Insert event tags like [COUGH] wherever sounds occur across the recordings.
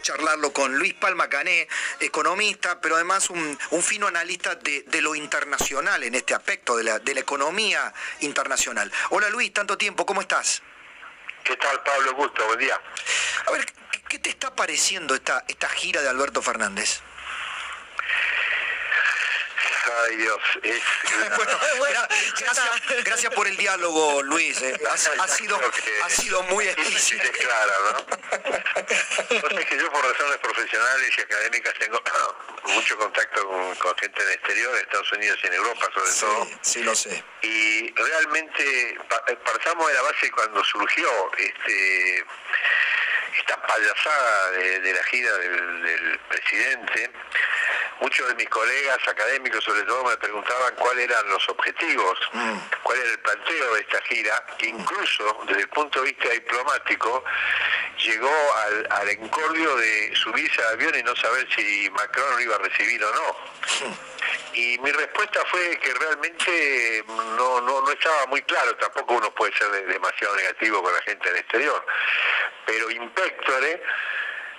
Charlarlo con Luis Palma Cané, economista, pero además un, un fino analista de, de, lo internacional en este aspecto, de la, de la economía internacional. Hola Luis, tanto tiempo, ¿cómo estás? ¿Qué tal, Pablo? Gusto, buen día. A ver, ¿qué, qué te está pareciendo esta, esta gira de Alberto Fernández? Ay Dios, es... [LAUGHS] bueno, gra gracias, gracias, por el diálogo, Luis. Eh. Ha, ha, sido, ha sido muy explícito. Claro, ¿no? [LAUGHS] Entonces que yo por razones profesionales y académicas tengo [COUGHS] mucho contacto con, con, gente en el exterior, en Estados Unidos y en Europa sobre sí, todo. Sí, lo sé. Y realmente partamos de la base cuando surgió este esta payasada de, de la gira del, del presidente muchos de mis colegas académicos sobre todo me preguntaban cuáles eran los objetivos, mm. cuál era el planteo de esta gira, que incluso desde el punto de vista diplomático llegó al, al encordio de subirse al avión y no saber si Macron lo iba a recibir o no. Mm. Y mi respuesta fue que realmente no, no, no estaba muy claro, tampoco uno puede ser demasiado negativo con la gente del exterior, pero Impectore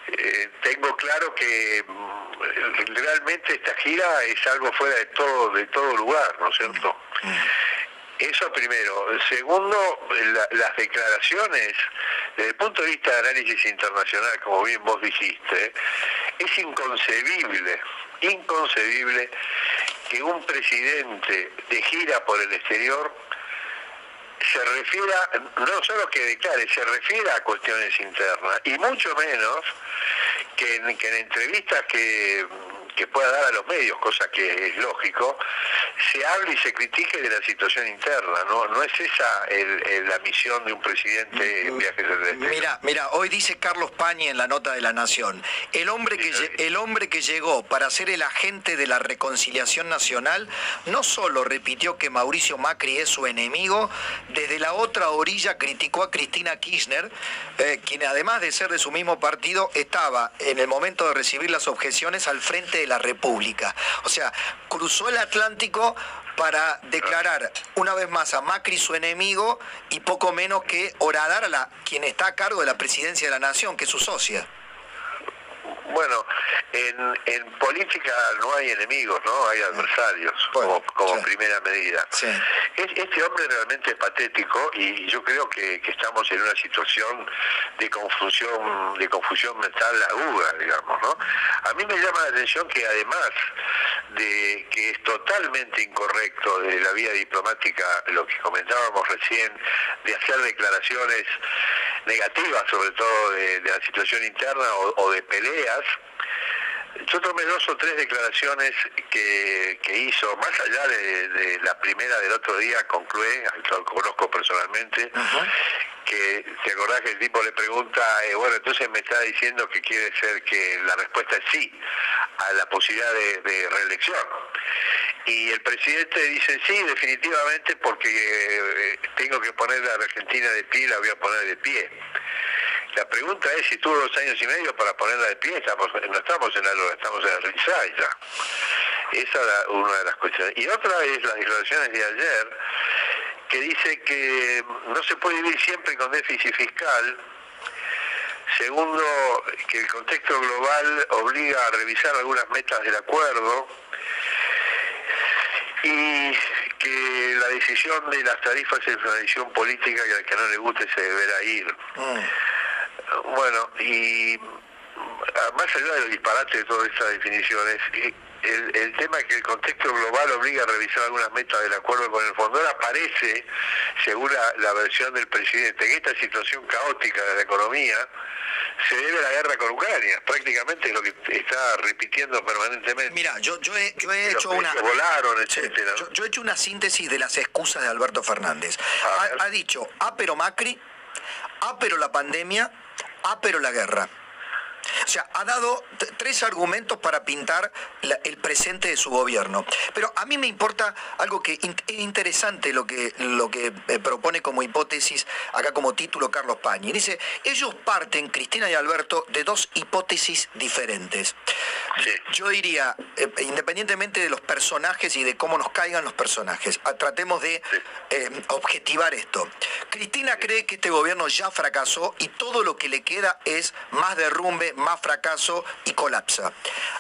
eh, tengo claro que realmente esta gira es algo fuera de todo de todo lugar, ¿no es cierto? Eso primero. Segundo, la, las declaraciones, desde el punto de vista de análisis internacional, como bien vos dijiste, es inconcebible, inconcebible que un presidente de gira por el exterior se refiera, no solo que declare, se refiere a cuestiones internas, y mucho menos que en, que en entrevistas que, que pueda dar a los medios, cosa que es lógico, se hable y se critique de la situación interna, ¿no? No es esa el, el, la misión de un presidente en viajes del exterior. Mira, mira, hoy dice Carlos Pañi en la nota de la Nación, el hombre que sí, el hombre que llegó para ser el agente de la reconciliación nacional no solo repitió que Mauricio Macri es su enemigo, desde la otra orilla criticó a Cristina Kirchner, eh, quien además de ser de su mismo partido estaba en el momento de recibir las objeciones al frente la República. O sea, cruzó el Atlántico para declarar una vez más a Macri su enemigo y poco menos que horadar a la, quien está a cargo de la presidencia de la nación, que es su socia. Bueno, en, en, política no hay enemigos, ¿no? Hay adversarios bueno, como, como sí. primera medida. Sí. Este hombre realmente es patético y yo creo que, que, estamos en una situación de confusión, de confusión mental aguda, digamos, ¿no? A mí me llama la atención que además de que es totalmente incorrecto de la vía diplomática lo que comentábamos recién, de hacer declaraciones negativas sobre todo de, de la situación interna o, o de peleas, yo tomé dos o tres declaraciones que, que hizo, más allá de, de, la primera del otro día con Clué, al que conozco personalmente, uh -huh. que te acordás que el tipo le pregunta, eh, bueno, entonces me está diciendo que quiere ser que la respuesta es sí a la posibilidad de, de reelección. Y el presidente dice sí, definitivamente, porque eh, tengo que poner a la Argentina de pie, la voy a poner de pie. La pregunta es si tuvo dos años y medio para ponerla de pie, estamos, no estamos en la LOA, estamos en el RISAI ya. Esa es una de las cuestiones. Y otra es las declaraciones de ayer, que dice que no se puede vivir siempre con déficit fiscal. Segundo, que el contexto global obliga a revisar algunas metas del acuerdo. Y que la decisión de las tarifas es una decisión política que al que no le guste se deberá ir. Mm. Bueno, y más allá de los disparates de todas estas definiciones, el, el, tema es que el contexto global obliga a revisar algunas metas del acuerdo con el fondo. Ahora parece, según la, la versión del presidente, que esta situación caótica de la economía se debe a la guerra con Ucrania. Prácticamente es lo que está repitiendo permanentemente. Mira, yo, yo he, yo he hecho una. Volaron, etcétera. yo, he hecho una síntesis de las excusas de Alberto Fernández. Ha, ha, dicho, ah, pero Macri, ah, pero la pandemia, ah, pero la guerra. O sea, ha dado tres argumentos para pintar el presente de su gobierno. Pero a mí me importa algo que es interesante lo que, lo que eh, propone como hipótesis, acá como título Carlos Pañi. Dice, ellos parten, Cristina y Alberto, de dos hipótesis diferentes. Yo diría, eh, independientemente de los personajes y de cómo nos caigan los personajes, tratemos de eh, objetivar esto. Cristina cree que este gobierno ya fracasó y todo lo que le queda es más derrumbe, más fracaso y colapsa.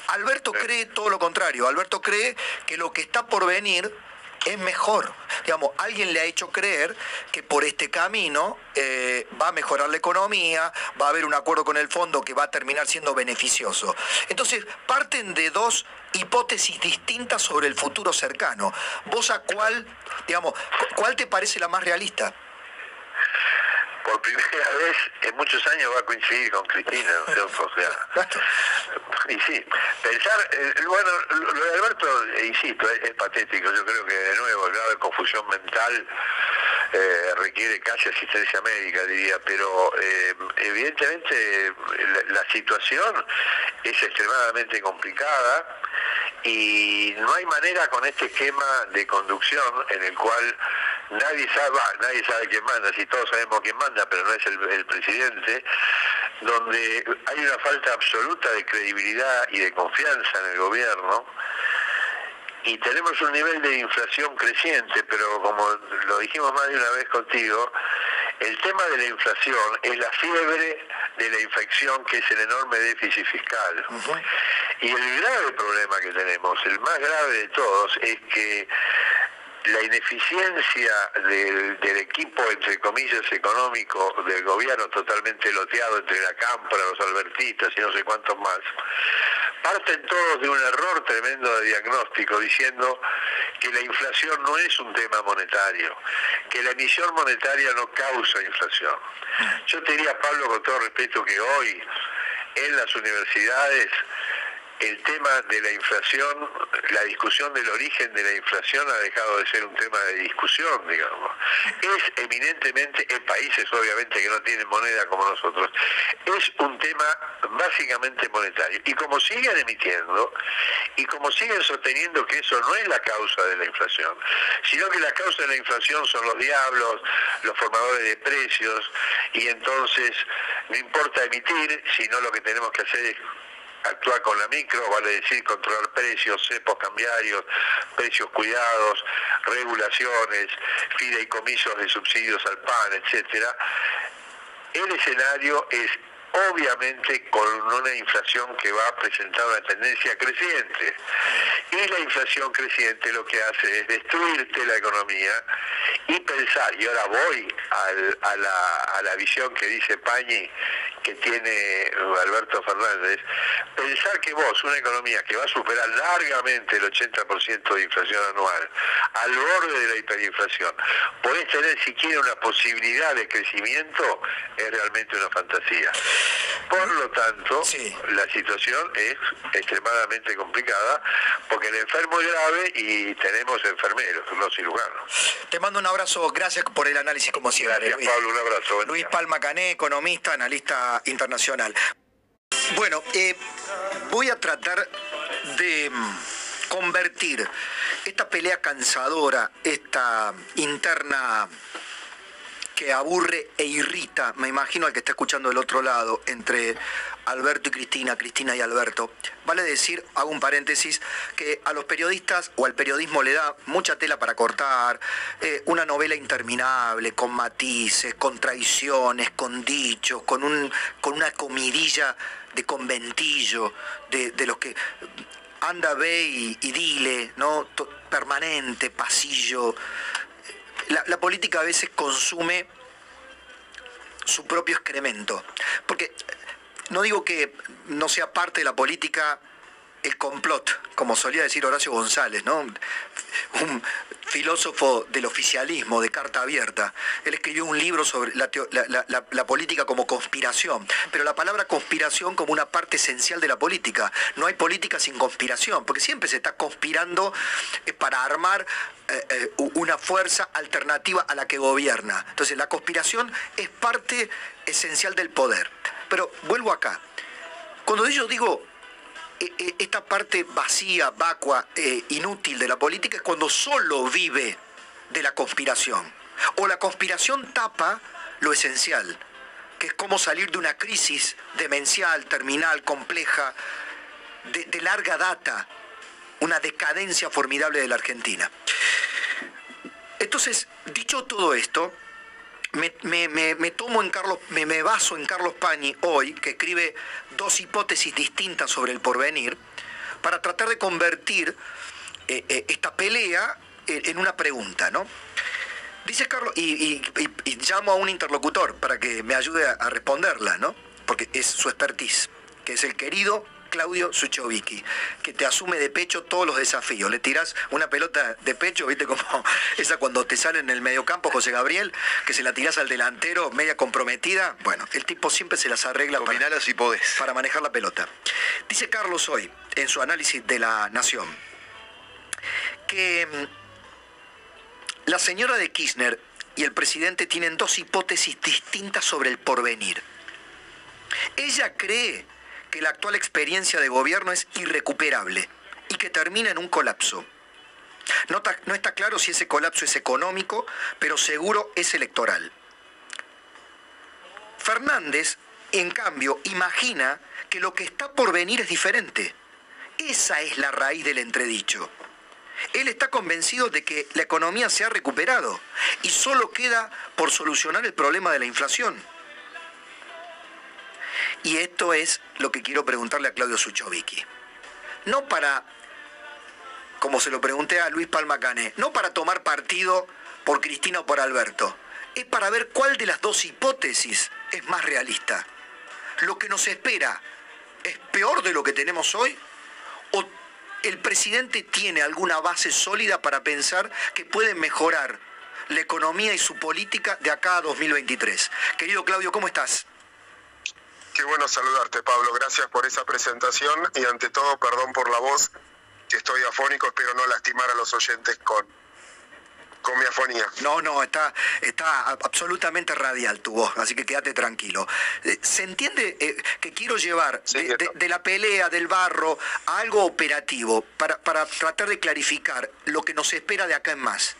Alberto cree todo lo contrario. Alberto cree que lo que está por venir es mejor. Digamos, alguien le ha hecho creer que por este camino eh, va a mejorar la economía, va a haber un acuerdo con el fondo que va a terminar siendo beneficioso. Entonces, parten de dos hipótesis distintas sobre el futuro cercano. ¿Vos a cuál, digamos, cuál te parece la más realista? Por primera [LAUGHS] vez en muchos años va a coincidir con Cristina, ¿no? o sea, y sí, pensar, eh, bueno, lo de Alberto, eh, insisto, es, patético, yo creo que de nuevo el grado de confusión mental eh, requiere casi asistencia médica, diría, pero evidentemente la, la situación es extremadamente complicada y no hay manera con este esquema de conducción en el cual nadie sabe, nadie sabe quién manda, si todos sabemos quién manda, pero no es el, presidente, donde hay una falta absoluta de credibilidad y de confianza en el gobierno, y tenemos un nivel de inflación creciente, pero como lo dijimos más de una vez contigo, el tema de la inflación es la fiebre de la infección que es el enorme déficit fiscal. Y el grave problema que tenemos, el más grave de todos, es que la ineficiencia del, equipo, entre comillas, económico del gobierno totalmente loteado entre la Cámpora, los albertistas y no sé cuántos más, parten todos de un error tremendo de diagnóstico diciendo que la inflación no es un tema monetario, que la emisión monetaria no causa inflación. Yo te diría, Pablo, con todo respeto, que hoy en las universidades el tema de la inflación, la discusión del origen de la inflación ha dejado de ser un tema de discusión, digamos. Es eminentemente, en países obviamente que no tienen moneda como nosotros, es un tema básicamente monetario. Y como siguen emitiendo, y como siguen sosteniendo que eso no es la causa de la inflación, sino que la causa de la inflación son los diablos, los formadores de precios, y entonces no importa emitir, sino lo que tenemos que hacer es actuar con la micro, vale decir controlar precios, cepos cambiarios, precios cuidados, regulaciones, fideicomisos de subsidios al pan, etcétera. El escenario es obviamente con una inflación que va a presentar una tendencia creciente. Y la inflación creciente lo que hace es destruirte la economía y pensar, y ahora voy a, la, a la visión que dice Pañi que tiene Alberto Fernández, pensar que vos, una economía que va a superar largamente el 80% de inflación anual, al borde de la hiperinflación, podés tener siquiera una posibilidad de crecimiento, es realmente una fantasía. Por lo tanto, la situación es extremadamente complicada porque el enfermo es grave y tenemos enfermeros, no cirujanos. Te mando un abrazo, gracias por el análisis como siempre. Gracias Pablo, un abrazo. Luis Palma Cané, economista, analista internacional. Bueno, eh, voy a tratar de mm, convertir esta pelea cansadora, esta interna que aburre e irrita, me imagino al que está escuchando del otro lado, entre Alberto y Cristina, Cristina y Alberto. Vale decir, hago un paréntesis, que a los periodistas o al periodismo le da mucha tela para cortar, eh, una novela interminable, con matices, con traiciones, con dichos, con, un, con una comidilla de conventillo, de, los que anda, ve y, dile, ¿no? permanente, pasillo la, política a veces consume su propio excremento. Porque no digo que no sea parte de la política el complot, como solía decir Horacio González, ¿no? Un filósofo del oficialismo, de carta abierta. Él escribió un libro sobre la, política como conspiración, pero la palabra conspiración como una parte esencial de la política. No hay política sin conspiración, porque siempre se está conspirando eh, para armar eh, eh, una fuerza alternativa a la que gobierna. Entonces la conspiración es parte esencial del poder. Pero vuelvo acá. Cuando yo digo esta parte vacía, vacua, eh, inútil de la política es cuando solo vive de la conspiración. O la conspiración tapa lo esencial, que es cómo salir de una crisis demencial, terminal, compleja, de, de larga data, una decadencia formidable de la Argentina. Entonces, dicho todo esto, me, tomo en Carlos, me, baso en Carlos Pañi hoy, que escribe dos hipótesis distintas sobre el porvenir, para tratar de convertir eh, eh, esta pelea en, una pregunta, ¿no? Dice Carlos, y, llamo a un interlocutor para que me ayude a, a responderla, ¿no? Porque es su expertise, que es el querido Claudio Suchovicki, que te asume de pecho todos los desafíos. Le tiras una pelota de pecho, viste como [LAUGHS] esa cuando te sale en el mediocampo José Gabriel, que se la tiras al delantero media comprometida. Bueno, el tipo siempre se las arregla para, para manejar la pelota. Dice Carlos hoy, en su análisis de la Nación, que mm, la señora de Kirchner y el presidente tienen dos hipótesis distintas sobre el porvenir. Ella cree que la actual experiencia de gobierno es irrecuperable y que termina en un colapso. No, no está claro si ese colapso es económico, pero seguro es electoral. Fernández, en cambio, imagina que lo que está por venir es diferente. Esa es la raíz del entredicho. Él está convencido de que la economía se ha recuperado y solo queda por solucionar el problema de la inflación. Y esto es lo que quiero preguntarle a Claudio Suchovicki. No para, como se lo pregunté a Luis Palma Cané, no para tomar partido por Cristina o por Alberto, es para ver cuál de las dos hipótesis es más realista. ¿Lo que nos espera es peor de lo que tenemos hoy? ¿O el presidente tiene alguna base sólida para pensar que puede mejorar la economía y su política de acá a 2023? Querido Claudio, ¿cómo estás? Qué bueno saludarte, Pablo. Gracias por esa presentación y ante todo, perdón por la voz, que estoy afónico, espero no lastimar a los oyentes con, con mi afonía. No, no, está, está absolutamente radial tu voz, así que quédate tranquilo. Eh, ¿Se entiende eh, que quiero llevar de, la pelea, del barro, a algo operativo para, para tratar de clarificar lo que nos espera de acá en más?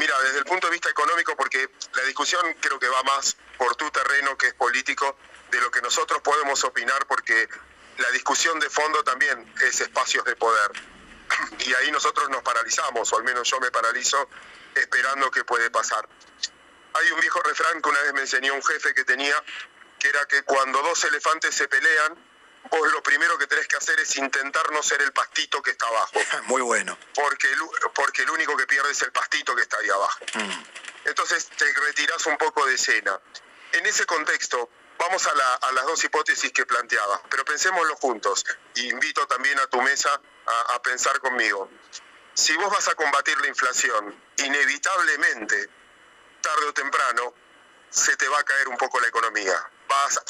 Mira, desde el punto de vista económico, porque la discusión creo que va más por tu terreno que es político, de lo que nosotros podemos opinar, porque la discusión de fondo también es espacios de poder. [CLEARS THROAT] Y ahí nosotros nos paralizamos, o al menos yo me paralizo esperando qué puede pasar. Hay un viejo refrán que una vez me enseñó un jefe que tenía, que era que cuando dos elefantes se pelean, vos lo primero que tenés que hacer es intentar no ser el pastito que está abajo. [LAUGHS] Muy bueno. Porque el, porque el único que pierde es el pastito que está ahí abajo. Mm. Entonces te retirás un poco de escena. En ese contexto, vamos a, las dos hipótesis que planteaba, pero pensémoslo juntos. invito también a tu mesa a, a pensar conmigo. Si vos vas a combatir la inflación, inevitablemente, tarde o temprano, se te va a caer un poco la economía. Vas,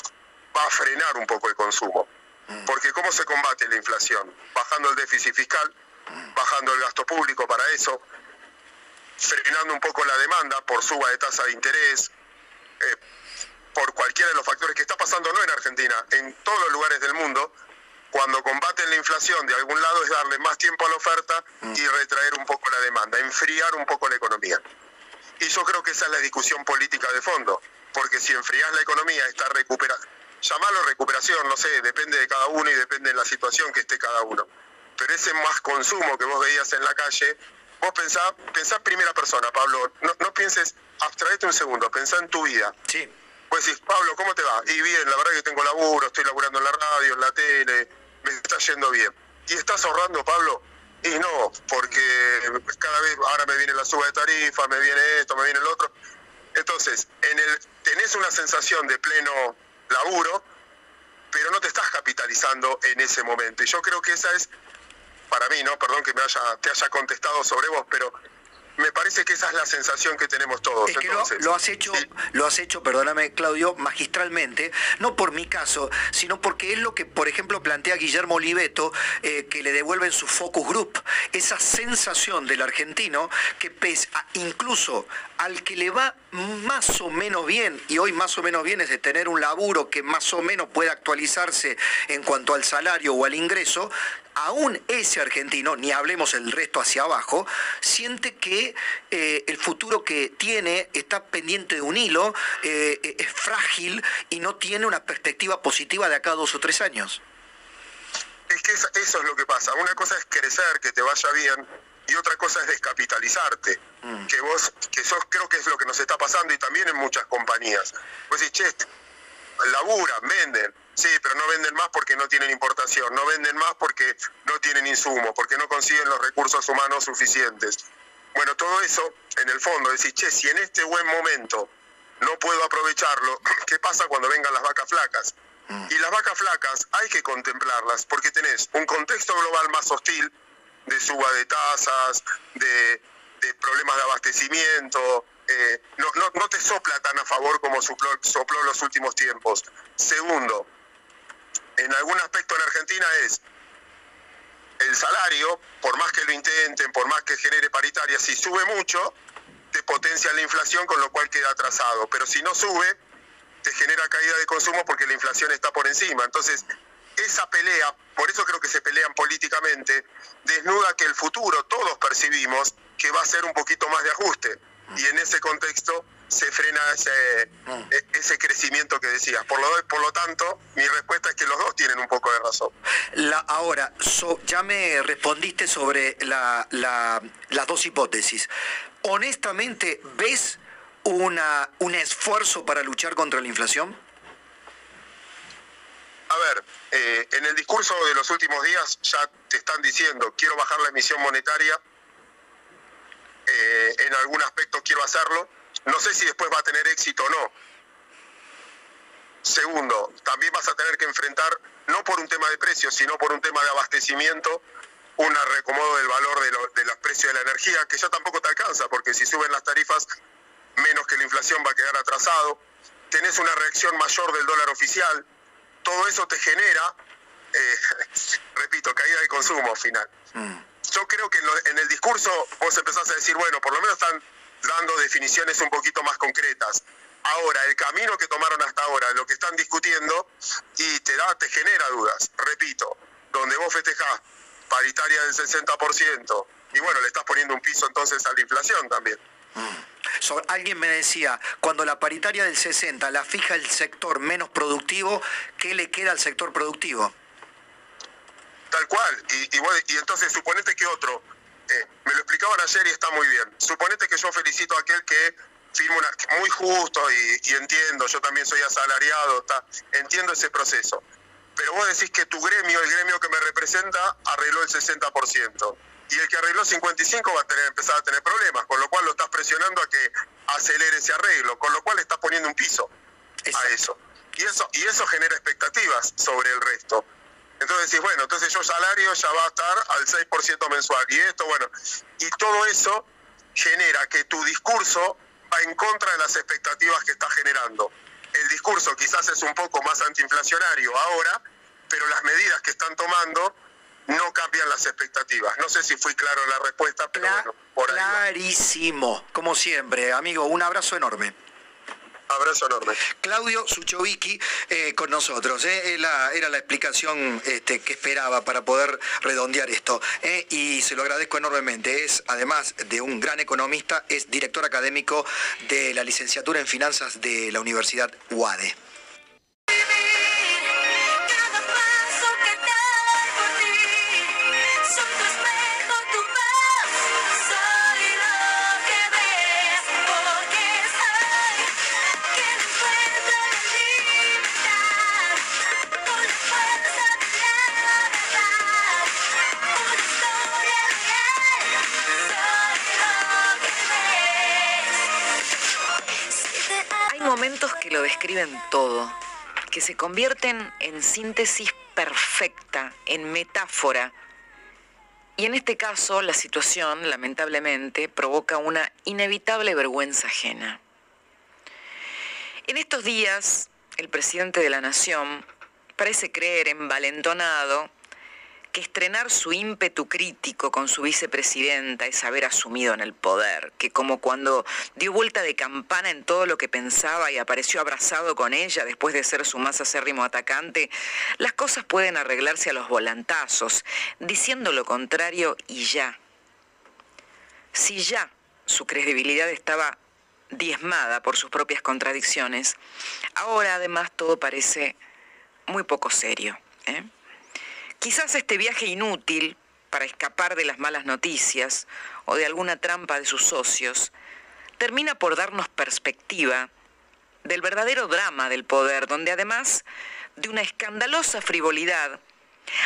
va a frenar un poco el consumo. Mm. Porque ¿cómo se combate la inflación? Bajando el déficit fiscal, mm. bajando el gasto público para eso, frenando un poco la demanda por suba de tasa de interés, eh, por cualquiera de los factores que está pasando no en Argentina, en todos los lugares del mundo, cuando combaten la inflación de algún lado es darle más tiempo a la oferta mm. y retraer un poco la demanda, enfriar un poco la economía. Y yo creo que esa es la discusión política de fondo, porque si enfrías la economía, está recuperando llamarlo recuperación, no sé, depende de cada uno y depende de la situación que esté cada uno. Pero ese más consumo que vos veías en la calle, vos pensá, pensá primera persona, Pablo, no, no pienses, abstraete un segundo, pensá en tu vida. Sí. Pues decís, Pablo, ¿cómo te va? Y bien, la verdad que tengo laburo, estoy laburando en la radio, en la tele, me está yendo bien. ¿Y estás ahorrando, Pablo? Y no, porque cada vez, ahora me viene la suba de tarifa, me viene esto, me viene el otro. Entonces, en el, tenés una sensación de pleno laburo, pero no te estás capitalizando en ese momento. Y yo creo que esa es, para mí, ¿no? Perdón que me haya, te haya contestado sobre vos, pero me parece que esa es la sensación que tenemos todos. Es que lo, has hecho, lo has hecho, perdóname Claudio, magistralmente, no por mi caso, sino porque es lo que, por ejemplo, plantea Guillermo Oliveto, eh, que le devuelven su focus group, esa sensación del argentino que pese incluso al que le va más o menos bien, y hoy más o menos bien es de tener un laburo que más o menos puede actualizarse en cuanto al salario o al ingreso, aún ese argentino, ni hablemos el resto hacia abajo, siente que eh, el futuro que tiene está pendiente de un hilo, eh, es frágil y no tiene una perspectiva positiva de acá a dos o tres años. Es que eso es lo que pasa. Una cosa es crecer, que te vaya bien, y otra cosa es descapitalizarte. Mm. Que vos, que sos, creo que es lo que nos está pasando y también en muchas compañías. Pues decís, che, laburan, venden, sí, pero no venden más porque no tienen importación, no venden más porque no tienen insumo, porque no consiguen los recursos humanos suficientes. Bueno, todo eso, en el fondo, decís, che, si en este buen momento no puedo aprovecharlo, [CLEARS THROAT] ¿qué pasa cuando vengan las vacas flacas? Mm. Y las vacas flacas hay que contemplarlas porque tenés un contexto global más hostil de suba de tasas, de, de problemas de abastecimiento, eh, no, no, te sopla tan a favor como sopló, sopló en los últimos tiempos. Segundo, en algún aspecto en Argentina es el salario, por más que lo intenten, por más que genere paritaria, si sube mucho, te potencia la inflación, con lo cual queda atrasado. Pero si no sube, te genera caída de consumo porque la inflación está por encima. Entonces, esa pelea, por eso creo que se pelean políticamente, desnuda que el futuro todos percibimos que va a ser un poquito más de ajuste y en ese contexto se frena ese, mm. e, ese crecimiento que decías. Por lo, por lo tanto, mi respuesta es que los dos tienen un poco de razón. La, ahora, ya me respondiste sobre la, las dos hipótesis. Honestamente, ¿ves una, un esfuerzo para luchar contra la inflación? A ver, eh, en el discurso de los últimos días ya te están diciendo, quiero bajar la emisión monetaria, eh, en algún aspecto quiero hacerlo. No sé si después va a tener éxito o no. Segundo, también vas a tener que enfrentar, no por un tema de precios, sino por un tema de abastecimiento, un reacomodo del valor de, los precios de la energía, que ya tampoco te alcanza, porque si suben las tarifas, menos que la inflación va a quedar atrasado. Tenés una reacción mayor del dólar oficial. Todo eso te genera, eh, [LAUGHS] repito, caída de consumo final. Mm yo creo que en, el discurso vos empezás a decir, bueno, por lo menos están dando definiciones un poquito más concretas. Ahora, el camino que tomaron hasta ahora, lo que están discutiendo, y te da, te genera dudas. Repito, donde vos festejás paritaria del 60%, y bueno, le estás poniendo un piso entonces a la inflación también. Mm. alguien me decía, cuando la paritaria del 60 la fija el sector menos productivo, ¿qué le queda al sector productivo? Tal cual. Y, y, entonces suponete que otro, eh, me lo explicaban ayer y está muy bien. Suponete que yo felicito a aquel que firma una, muy justo y, entiendo, yo también soy asalariado, entiendo ese proceso. Pero vos decís que tu gremio, el gremio que me representa, arregló el 60%. Y el que arregló 55 va a tener, empezar a tener problemas, con lo cual lo estás presionando a que acelere ese arreglo, con lo cual estás poniendo un piso a eso. Y eso, y eso genera expectativas sobre el resto. Entonces decís, bueno, entonces yo salario ya va a estar al 6% mensual. Y esto, bueno, y todo eso genera que tu discurso va en contra de las expectativas que está generando. El discurso quizás es un poco más antiinflacionario ahora, pero las medidas que están tomando no cambian las expectativas. No sé si fui claro en la respuesta, pero bueno, por ahí. Clarísimo, como siempre, amigo, un abrazo enorme. Abrazo enorme. Claudio Suchovicki eh, con nosotros. Eh, era la explicación este, que esperaba para poder redondear esto. Eh, y se lo agradezco enormemente. Es, además de un gran economista, es director académico de la licenciatura en finanzas de la Universidad UADE. Escriben todo. que se convierten en síntesis perfecta, en metáfora. Y en este caso la situación, lamentablemente, provoca una inevitable vergüenza ajena. En estos días, el presidente de la Nación parece creer envalentonado que estrenar su ímpetu crítico con su vicepresidenta es haber asumido en el poder, que como cuando dio vuelta de campana en todo lo que pensaba y apareció abrazado con ella después de ser su más acérrimo atacante, las cosas pueden arreglarse a los volantazos, diciendo lo contrario y ya. Si ya su credibilidad estaba diezmada por sus propias contradicciones, ahora además todo parece muy poco serio. ¿eh? Quizás este viaje inútil para escapar de las malas noticias o de alguna trampa de sus socios termina por darnos perspectiva del verdadero drama del poder, donde además de una escandalosa frivolidad,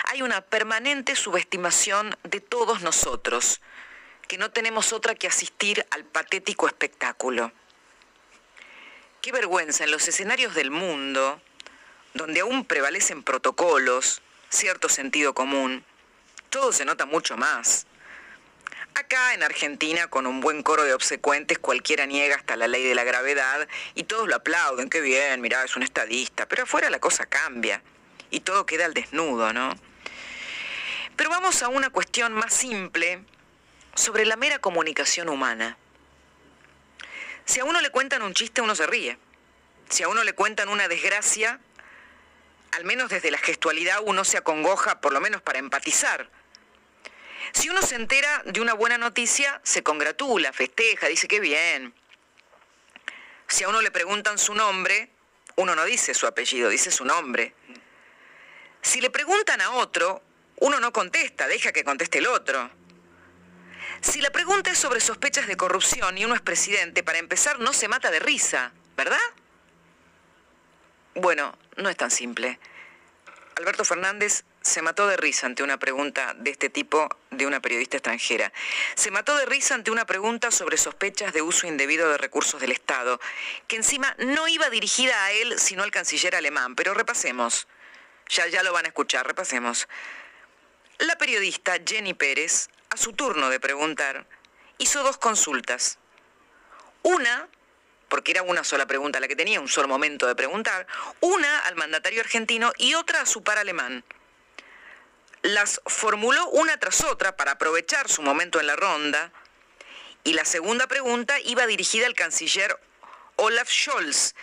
hay una permanente subestimación de todos nosotros, que no tenemos otra que asistir al patético espectáculo. Qué vergüenza en los escenarios del mundo, donde aún prevalecen protocolos, cierto sentido común, todo se nota mucho más. Acá en Argentina, con un buen coro de obsecuentes, cualquiera niega hasta la ley de la gravedad y todos lo aplauden, qué bien, mirá, es un estadista, pero afuera la cosa cambia y todo queda al desnudo, ¿no? Pero vamos a una cuestión más simple sobre la mera comunicación humana. Si a uno le cuentan un chiste, uno se ríe. Si a uno le cuentan una desgracia, al menos desde la gestualidad uno se acongoja, por lo menos para empatizar. Si uno se entera de una buena noticia, se congratula, festeja, dice que bien. Si a uno le preguntan su nombre, uno no dice su apellido, dice su nombre. Si le preguntan a otro, uno no contesta, deja que conteste el otro. Si la pregunta es sobre sospechas de corrupción y uno es presidente, para empezar no se mata de risa, ¿verdad? Bueno, no es tan simple. Alberto Fernández se mató de risa ante una pregunta de este tipo de una periodista extranjera. Se mató de risa ante una pregunta sobre sospechas de uso indebido de recursos del Estado, que encima no iba dirigida a él, sino al canciller alemán. Pero repasemos. Ya, ya lo van a escuchar, repasemos. La periodista Jenny Pérez, a su turno de preguntar, hizo dos consultas. Una porque era una sola pregunta la que tenía, un solo momento de preguntar, una al mandatario argentino y otra a su par alemán. Las formuló una tras otra para aprovechar su momento en la ronda y la segunda pregunta iba dirigida al canciller Olaf Scholz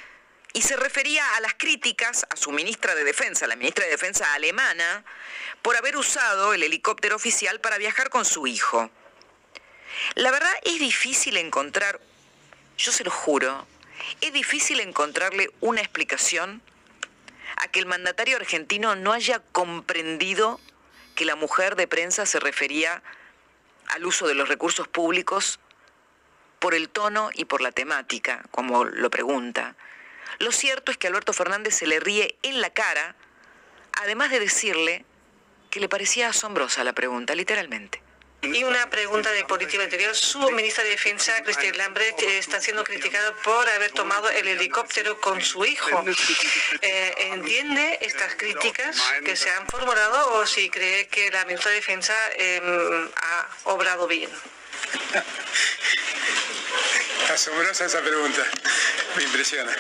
y se refería a las críticas a su ministra de Defensa, la ministra de Defensa alemana, por haber usado el helicóptero oficial para viajar con su hijo. La verdad es difícil encontrar yo se lo juro, es difícil encontrarle una explicación a que el mandatario argentino no haya comprendido que la mujer de prensa se refería al uso de los recursos públicos por el tono y por la temática, como lo pregunta. Lo cierto es que Alberto Fernández se le ríe en la cara, además de decirle que le parecía asombrosa la pregunta, literalmente. Y una pregunta de política interior. Su ministra de Defensa, Christine Lambrecht, está siendo criticada por haber tomado el helicóptero con su hijo. Eh, ¿Entiende estas críticas que se han formulado o si cree que la ministra de Defensa em, ha obrado bien? [LAUGHS] Asombrosa esa pregunta. Me impresiona.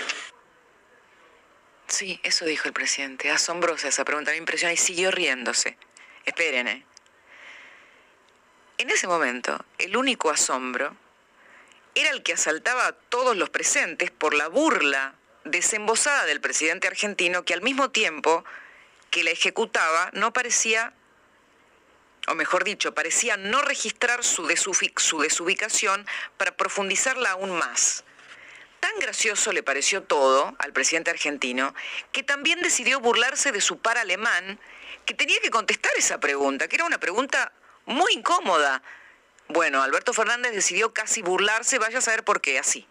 Sí, eso dijo el presidente. Asombrosa esa pregunta. Me impresiona y siguió riéndose. Esperen, ¿eh? En ese momento, el único asombro era el que asaltaba a todos los presentes por la burla desembosada del presidente argentino que al mismo tiempo que la ejecutaba no parecía, o mejor dicho, parecía no registrar su, su desubicación para profundizarla aún más. Tan gracioso le pareció todo al presidente argentino que también decidió burlarse de su par alemán que tenía que contestar esa pregunta, que era una pregunta muy incómoda. Bueno, Alberto Fernández decidió casi burlarse, vaya a saber por qué, así.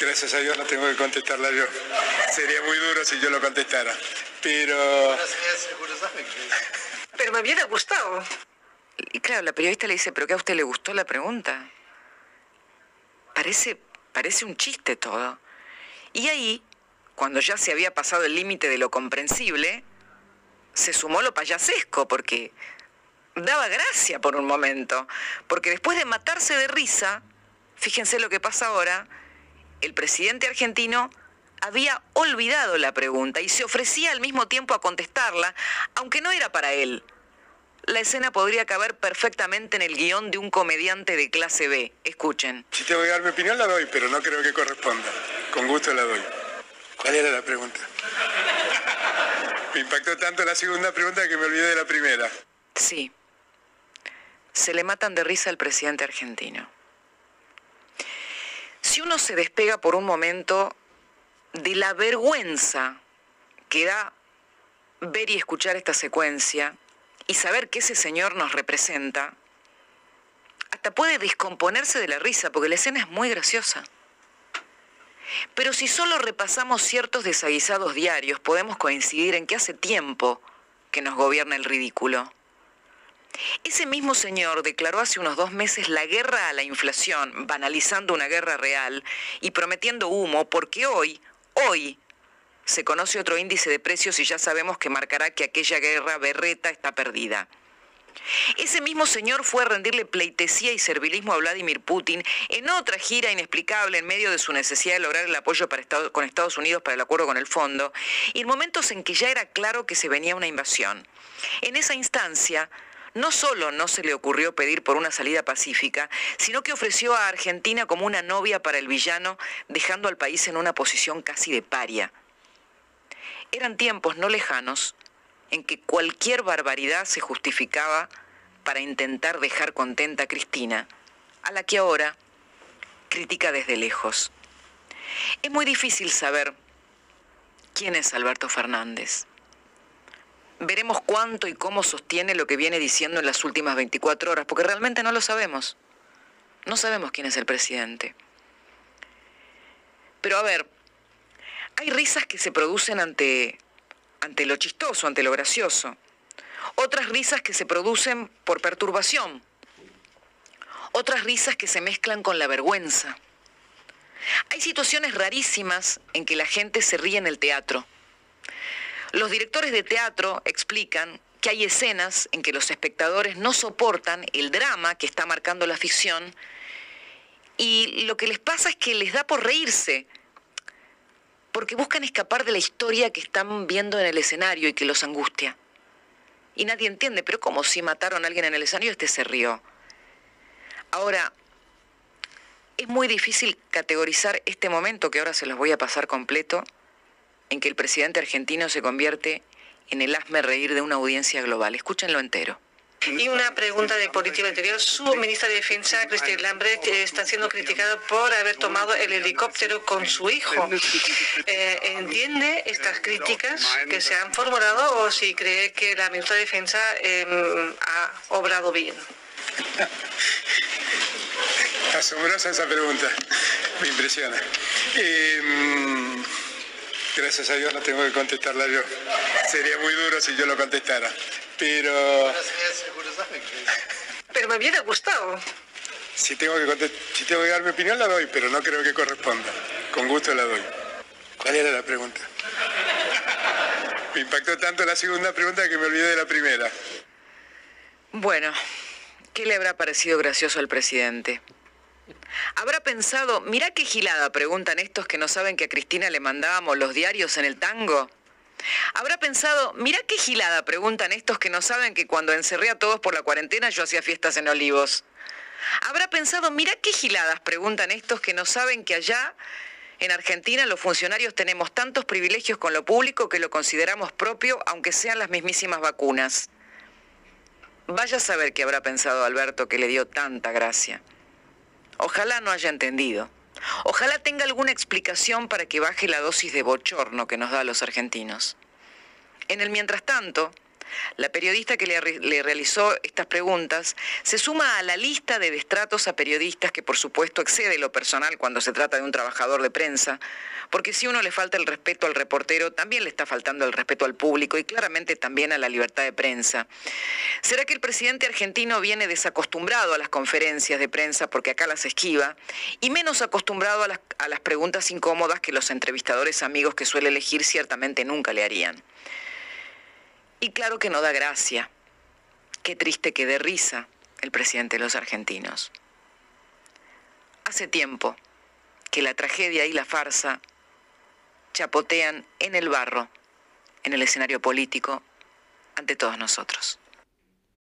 Gracias a Dios no tengo que contestarla yo. Sería muy duro si yo lo contestara. Pero... Pero me hubiera gustado. Y claro, la periodista le dice, ¿pero qué a usted le gustó la pregunta? Parece, parece un chiste todo. Y ahí, cuando ya se había pasado el límite de lo comprensible, se sumó lo payasesco, porque daba gracia por un momento, porque después de matarse de risa, fíjense lo que pasa ahora, el presidente argentino había olvidado la pregunta y se ofrecía al mismo tiempo a contestarla, aunque no era para él. La escena podría caber perfectamente en el guion de un comediante de clase B. Escuchen. Si te voy a dar mi opinión, la doy, pero no creo que corresponda. Con gusto la doy. ¿Cuál era la pregunta? [LAUGHS] Me impactó tanto la segunda pregunta que me olvidé de la primera. Sí. Se le matan de risa al presidente argentino. Si uno se despega por un momento de la vergüenza que da ver y escuchar esta secuencia y saber que ese señor nos representa, hasta puede descomponerse de la risa porque la escena es muy graciosa. Pero si solo repasamos ciertos desaguisados diarios, podemos coincidir en que hace tiempo que nos gobierna el ridículo. Ese mismo señor declaró hace unos dos meses la guerra a la inflación, banalizando una guerra real y prometiendo humo, porque hoy, hoy, se conoce otro índice de precios y ya sabemos que marcará que aquella guerra berreta está perdida. Ese mismo señor fue a rendirle pleitesía y servilismo a Vladimir Putin en otra gira inexplicable en medio de su necesidad de lograr el apoyo con Estados Unidos para el acuerdo con el fondo, y en momentos en que ya era claro que se venía una invasión. En esa instancia, no solo no se le ocurrió pedir por una salida pacífica, sino que ofreció a Argentina como una novia para el villano, dejando al país en una posición casi de paria. Eran tiempos no lejanos en que cualquier barbaridad se justificaba para intentar dejar contenta a Cristina, a la que ahora critica desde lejos. Es muy difícil saber quién es Alberto Fernández. Veremos cuánto y cómo sostiene lo que viene diciendo en las últimas 24 horas, porque realmente no lo sabemos. No sabemos quién es el presidente. Pero a ver, hay risas que se producen ante ante lo chistoso, ante lo gracioso. Otras risas que se producen por perturbación. Otras risas que se mezclan con la vergüenza. Hay situaciones rarísimas en que la gente se ríe en el teatro. Los directores de teatro explican que hay escenas en que los espectadores no soportan el drama que está marcando la ficción y lo que les pasa es que les da por reírse, porque buscan escapar de la historia que están viendo en el escenario y que los angustia. Y nadie entiende, pero como si mataron a alguien en el escenario, este se rió. Ahora, es muy difícil categorizar este momento que ahora se los voy a pasar completo, en que el presidente argentino se convierte en el asme reír de una audiencia global. Escúchenlo entero. Y una pregunta de política interior. Su ministra de Defensa, Christine Lambrecht, está siendo criticada por haber tomado el helicóptero con su hijo. Eh, ¿Entiende estas críticas que se han formulado o si cree que la ministra de Defensa em, ha obrado bien? Asombrosa esa pregunta. Me impresiona. Em, gracias a Dios no tengo que contestarla yo. Sería muy duro si yo lo contestara. Pero... Pero me hubiera gustado. Si tengo, que si tengo que dar mi opinión la doy, pero no creo que corresponda. Con gusto la doy. ¿Cuál era la pregunta? Me impactó tanto la segunda pregunta que me olvidé de la primera. Bueno, ¿qué le habrá parecido gracioso al presidente? Habrá pensado, mira qué gilada, preguntan estos que no saben que a Cristina le mandábamos los diarios en el tango. Habrá pensado, mira qué gilada, preguntan estos que no saben que cuando encerré a todos por la cuarentena yo hacía fiestas en Olivos. Habrá pensado, mira qué giladas, preguntan estos que no saben que allá en Argentina los funcionarios tenemos tantos privilegios con lo público que lo consideramos propio, aunque sean las mismísimas vacunas. Vaya a saber qué habrá pensado Alberto que le dio tanta gracia. Ojalá no haya entendido. Ojalá tenga alguna explicación para que baje la dosis de bochorno que nos da a los argentinos. En el mientras tanto, La periodista que le, realizó estas preguntas se suma a la lista de destratos a periodistas que por supuesto excede lo personal cuando se trata de un trabajador de prensa, porque si uno le falta el respeto al reportero, también le está faltando el respeto al público y claramente también a la libertad de prensa. ¿Será que el presidente argentino viene desacostumbrado a las conferencias de prensa porque acá las esquiva y menos acostumbrado a las preguntas incómodas que los entrevistadores amigos que suele elegir ciertamente nunca le harían? Y claro que no da gracia. Qué triste que dé risa el presidente de los argentinos. Hace tiempo que la tragedia y la farsa chapotean en el barro, en el escenario político, ante todos nosotros.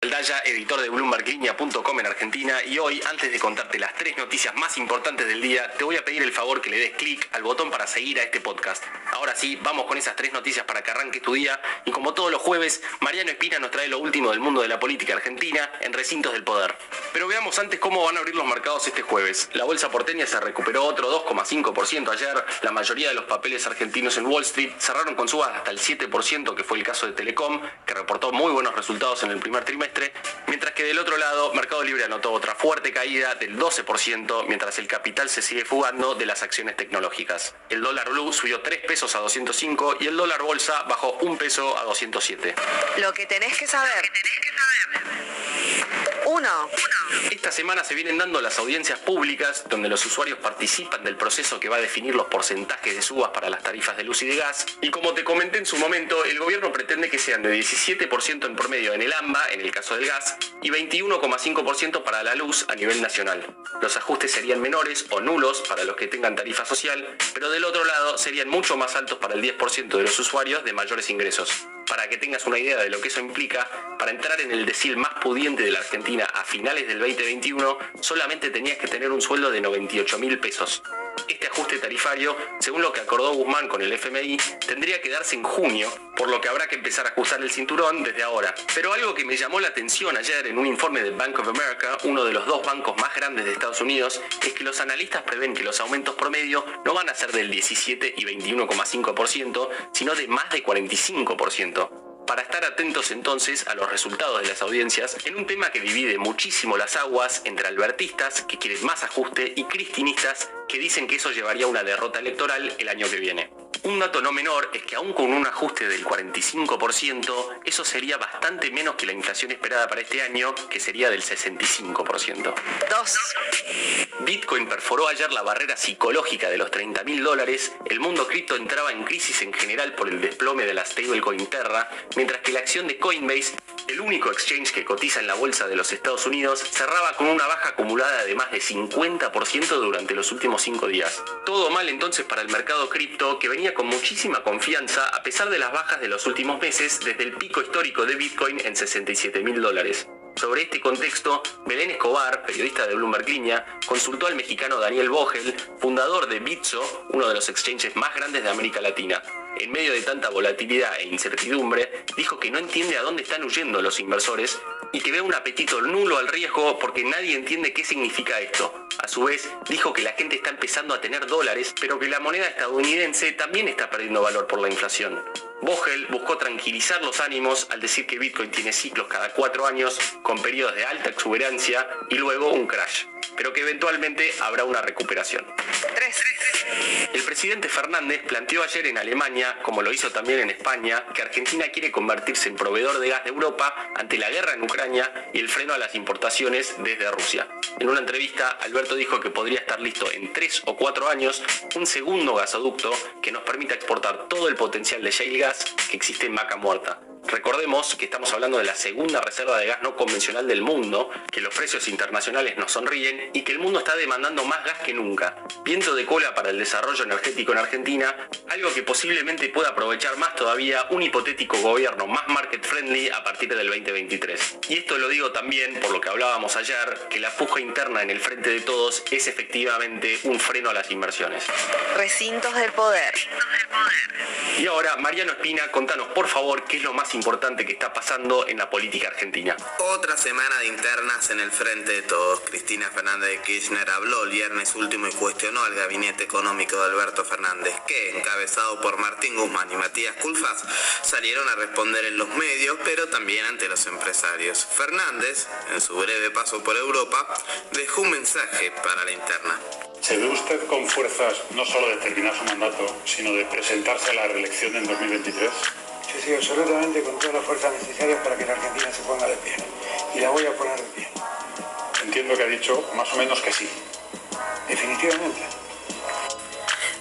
Aldaya, editor de BloombergLinea.com en Argentina y hoy, antes de contarte las tres noticias más importantes del día, te voy a pedir el favor que le des clic al botón para seguir a este podcast. Ahora sí, vamos con esas tres noticias para que arranque tu día y como todos los jueves, Mariano Espina nos trae lo último del mundo de la política argentina en recintos del poder. Pero veamos antes cómo van a abrir los mercados este jueves. La bolsa porteña se recuperó otro 2,5% ayer, la mayoría de los papeles argentinos en Wall Street cerraron con subas hasta el 7%, que fue el caso de Telecom, que reportó muy buenos resultados en el primer trimestre mientras que del otro lado Mercado Libre anotó otra fuerte caída del 12%, mientras el capital se sigue fugando de las acciones tecnológicas. El dólar blue subió 3 pesos a 205 y el dólar bolsa bajó 1 peso a 207. Lo que tenés que saber. Uno. Esta semana se vienen dando las audiencias públicas donde los usuarios participan del proceso que va a definir los porcentajes de subas para las tarifas de luz y de gas. Y como te comenté en su momento, el gobierno pretende que sean de 17% en promedio en el AMBA, en el caso del gas, y 21,5% para la luz a nivel nacional. Los ajustes serían menores o nulos para los que tengan tarifa social, pero del otro lado serían mucho más altos para el 10% de los usuarios de mayores ingresos. Para que tengas una idea de lo que eso implica, para entrar en el decil más pudiente de la Argentina a finales del 2021, solamente tenías que tener un sueldo de 98 mil pesos. Este ajuste tarifario, según lo que acordó Guzmán con el FMI, tendría que darse en junio, por lo que habrá que empezar a ajustar el cinturón desde ahora. Pero algo que me llamó la atención ayer en un informe de Bank of America, uno de los dos bancos más grandes de Estados Unidos, es que los analistas prevén que los aumentos promedio no van a ser del 17 y 21,5%, sino de más de 45% para estar atentos entonces a los resultados de las audiencias en un tema que divide muchísimo las aguas entre albertistas, que quieren más ajuste, y cristinistas, que dicen que eso llevaría a una derrota electoral el año que viene. Un dato no menor es que aún con un ajuste del 45%, eso sería bastante menos que la inflación esperada para este año, que sería del 65%. 2. Bitcoin perforó ayer la barrera psicológica de los 30 mil dólares, el mundo cripto entraba en crisis en general por el desplome de la stablecoin Terra, mientras que la acción de Coinbase, el único exchange que cotiza en la bolsa de los Estados Unidos, cerraba con una baja acumulada de más de 50% durante los últimos 5 días. Todo mal entonces para el mercado cripto que venía con muchísima confianza a pesar de las bajas de los últimos meses desde el pico histórico de Bitcoin en 67 mil dólares. Sobre este contexto, Belén Escobar, periodista de Bloomberg Línea, consultó al mexicano Daniel Vogel, fundador de Bitso, uno de los exchanges más grandes de América Latina. En medio de tanta volatilidad e incertidumbre, dijo que no entiende a dónde están huyendo los inversores y que ve un apetito nulo al riesgo porque nadie entiende qué significa esto. A su vez, dijo que la gente está empezando a tener dólares, pero que la moneda estadounidense también está perdiendo valor por la inflación. Vogel buscó tranquilizar los ánimos al decir que Bitcoin tiene ciclos cada cuatro años, con periodos de alta exuberancia y luego un crash pero que eventualmente habrá una recuperación. 3. El presidente Fernández planteó ayer en Alemania, como lo hizo también en España, que Argentina quiere convertirse en proveedor de gas de Europa ante la guerra en Ucrania y el freno a las importaciones desde Rusia. En una entrevista, Alberto dijo que podría estar listo en 3 o 4 años un segundo gasoducto que nos permita exportar todo el potencial de shale gas que existe en Vaca Muerta. Recordemos que estamos hablando de la segunda reserva de gas no convencional del mundo, que los precios internacionales nos sonríen y que el mundo está demandando más gas que nunca. Viento de cola para el desarrollo energético en Argentina, algo que posiblemente pueda aprovechar más todavía un hipotético gobierno más market friendly a partir del 2023. Y esto lo digo también por lo que hablábamos ayer, que la puja interna en el frente de todos es efectivamente un freno a las inversiones. Recintos del poder. Y ahora, Mariano Espina, contanos por favor qué es lo más importante importante que está pasando en la política argentina. Otra semana de internas en el frente de todos. Cristina Fernández de Kirchner habló el viernes último y cuestionó al gabinete económico de Alberto Fernández, que, encabezado por Martín Guzmán y Matías Culfas, salieron a responder en los medios, pero también ante los empresarios. Fernández, en su breve paso por Europa, dejó un mensaje para la interna. ¿Se ve usted con fuerzas no solo de terminar su mandato, sino de presentarse a la reelección en 2023? Sí, sí, absolutamente con todas las fuerzas necesarias para que la Argentina se ponga de pie. Y la voy a poner de pie. Entiendo que ha dicho más o menos que sí. Definitivamente.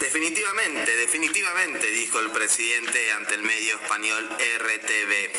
Definitivamente, definitivamente, dijo el presidente ante el medio español RTV.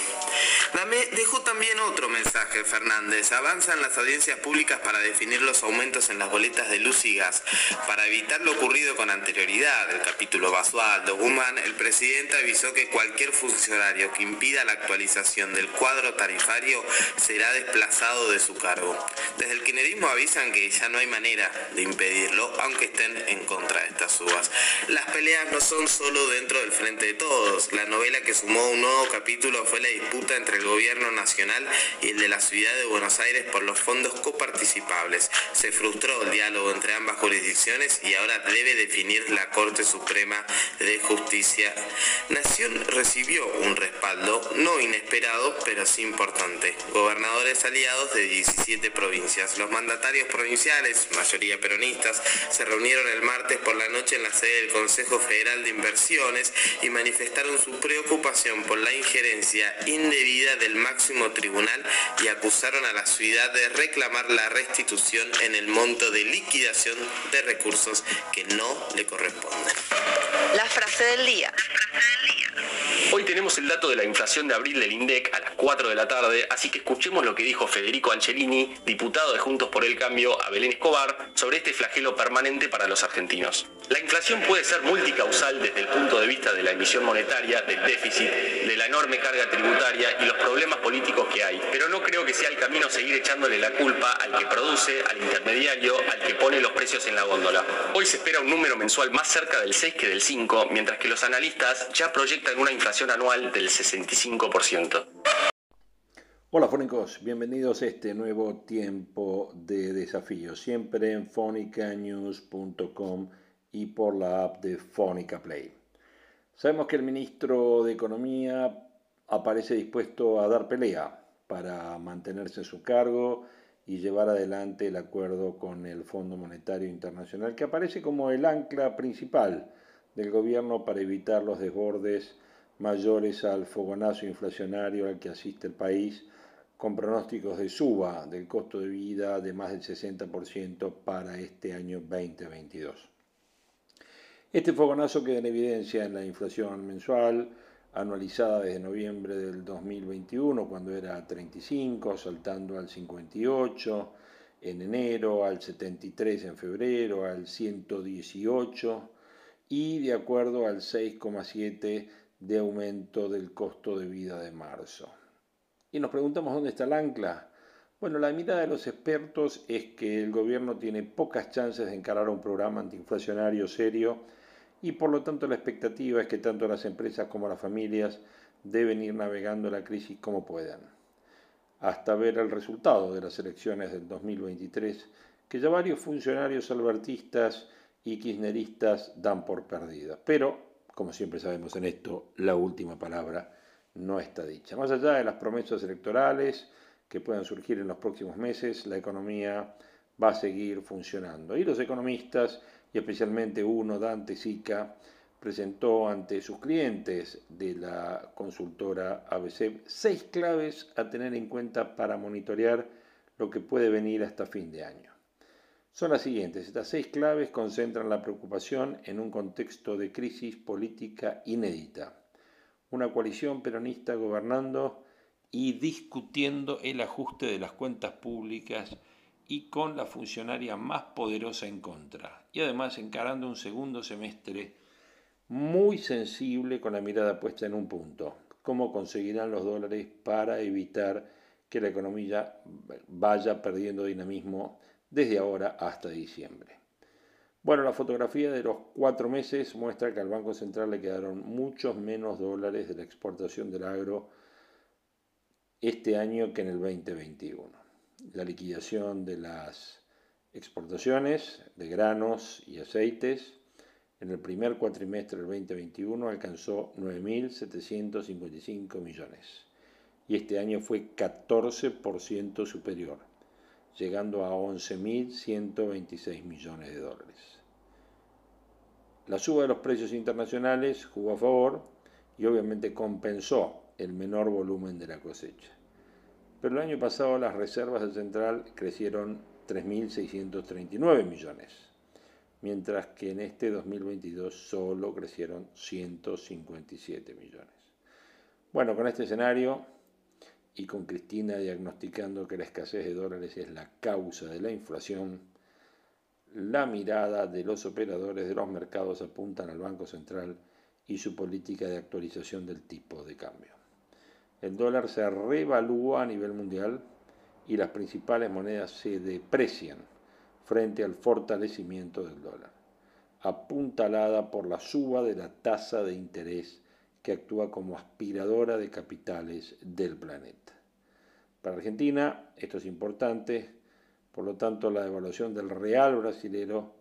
Dejó también otro mensaje, Fernández. Avanzan las audiencias públicas para definir los aumentos en las boletas de luz y gas. Para evitar lo ocurrido con anterioridad, el capítulo Basualdo Guzmán, el presidente avisó que cualquier funcionario que impida la actualización del cuadro tarifario será desplazado de su cargo. Desde el kirchnerismo avisan que ya no hay manera de impedirlo, aunque estén en contra de estas subas. Las peleas no son solo dentro del frente de todos. La novela que sumó un nuevo capítulo fue la disputa entre el gobierno nacional y el de la ciudad de Buenos Aires por los fondos coparticipables. Se frustró el diálogo entre ambas jurisdicciones y ahora debe definir la Corte Suprema de Justicia. Nación recibió un respaldo no inesperado, pero sí importante. Gobernadores aliados de 17 provincias. Los mandatarios provinciales, mayoría peronistas, se reunieron el martes por la noche en la sede del Consejo Federal de Inversiones y manifestaron su preocupación por la injerencia indebida del máximo tribunal y acusaron a la ciudad de reclamar la restitución en el monto de liquidación de recursos que no le corresponden. La frase del día. Hoy tenemos el dato de la inflación de abril del INDEC a las 4 de la tarde, así que escuchemos lo que dijo Federico Angelini, diputado de Juntos por el Cambio, a Belén Escobar, sobre este flagelo permanente para los argentinos. La inflación puede ser multicausal desde el punto de vista de la emisión monetaria, del déficit, de la enorme carga tributaria y los problemas políticos que hay, pero no creo que sea el camino seguir echándole la culpa al que produce, al intermediario, al que pone los precios en la góndola. Hoy se espera un número mensual más cerca del 6 que del 5, mientras que los analistas ya proyectan una inflación anual del 65%. Hola fónicos, bienvenidos a este nuevo tiempo de desafío, siempre en fonicanews.com y por la app de Fónica Play. Sabemos que el ministro de Economía aparece dispuesto a dar pelea para mantenerse en su cargo y llevar adelante el acuerdo con el Fondo Monetario Internacional, que aparece como el ancla principal del gobierno para evitar los desbordes mayores al fogonazo inflacionario al que asiste el país, con pronósticos de suba del costo de vida de más del 60% para este año 2022. Este fogonazo queda en evidencia en la inflación mensual, anualizada desde noviembre del 2021, cuando era 35, saltando al 58 en enero, al 73 en febrero, al 118 y de acuerdo al 6,7 de aumento del costo de vida de marzo. Y nos preguntamos dónde está el ancla. Bueno, la mirada de los expertos es que el gobierno tiene pocas chances de encarar un programa antiinflacionario serio y por lo tanto la expectativa es que tanto las empresas como las familias deben ir navegando la crisis como puedan, hasta ver el resultado de las elecciones del 2023, que ya varios funcionarios albertistas y kirchneristas dan por perdidas. Pero como siempre sabemos en esto, la última palabra no está dicha. Más allá de las promesas electorales que puedan surgir en los próximos meses, la economía va a seguir funcionando. Y los economistas, y especialmente uno, Dante Sica, presentó ante sus clientes de la consultora ABC seis claves a tener en cuenta para monitorear lo que puede venir hasta fin de año son las siguientes. Estas seis claves concentran la preocupación en un contexto de crisis política inédita. Una coalición peronista gobernando y discutiendo el ajuste de las cuentas públicas y con la funcionaria más poderosa en contra. Y además encarando un segundo semestre muy sensible con la mirada puesta en un punto. ¿Cómo conseguirán los dólares para evitar que la economía vaya perdiendo dinamismo desde ahora hasta diciembre. Bueno, la fotografía de los cuatro meses muestra que al Banco Central le quedaron muchos menos dólares de la exportación del agro este año que en el 2021. La liquidación de las exportaciones de granos y aceites en el primer cuatrimestre del 2021 alcanzó 9.755 millones y este año fue 14% superior, llegando a 11.126 millones de dólares. La suba de los precios internacionales jugó a favor y obviamente compensó el menor volumen de la cosecha. Pero el año pasado las reservas del central crecieron 3.639 millones, mientras que en este 2022 solo crecieron 157 millones. Bueno, con este escenario y con Cristina diagnosticando que la escasez de dólares es la causa de la inflación, la mirada de los operadores de los mercados apuntan al Banco Central y su política de actualización del tipo de cambio. El dólar se revalúa a nivel mundial y las principales monedas se deprecian frente al fortalecimiento del dólar, apuntalada por la suba de la tasa de interés que actúa como aspiradora de capitales del planeta. Para Argentina esto es importante, por lo tanto la devaluación del real brasilero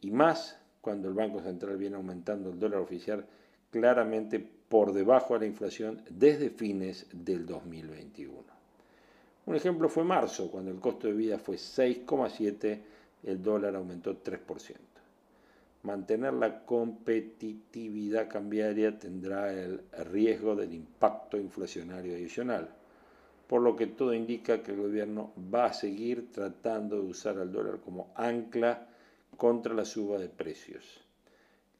y más cuando el Banco Central viene aumentando el dólar oficial claramente por debajo de la inflación desde fines del 2021. Un ejemplo fue marzo, cuando el costo de vida fue 6,7, el dólar aumentó 3% mantener la competitividad cambiaria tendrá el riesgo del impacto inflacionario adicional, por lo que todo indica que el gobierno va a seguir tratando de usar al dólar como ancla contra la suba de precios.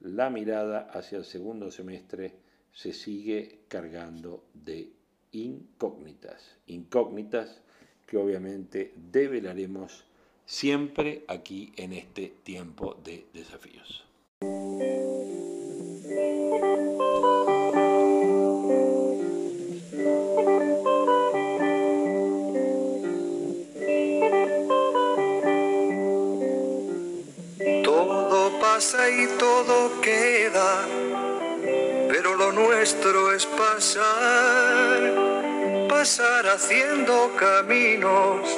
La mirada hacia el segundo semestre se sigue cargando de incógnitas, incógnitas que obviamente develaremos siempre aquí en este tiempo de desafíos. Todo pasa y todo queda, pero lo nuestro es pasar, pasar haciendo caminos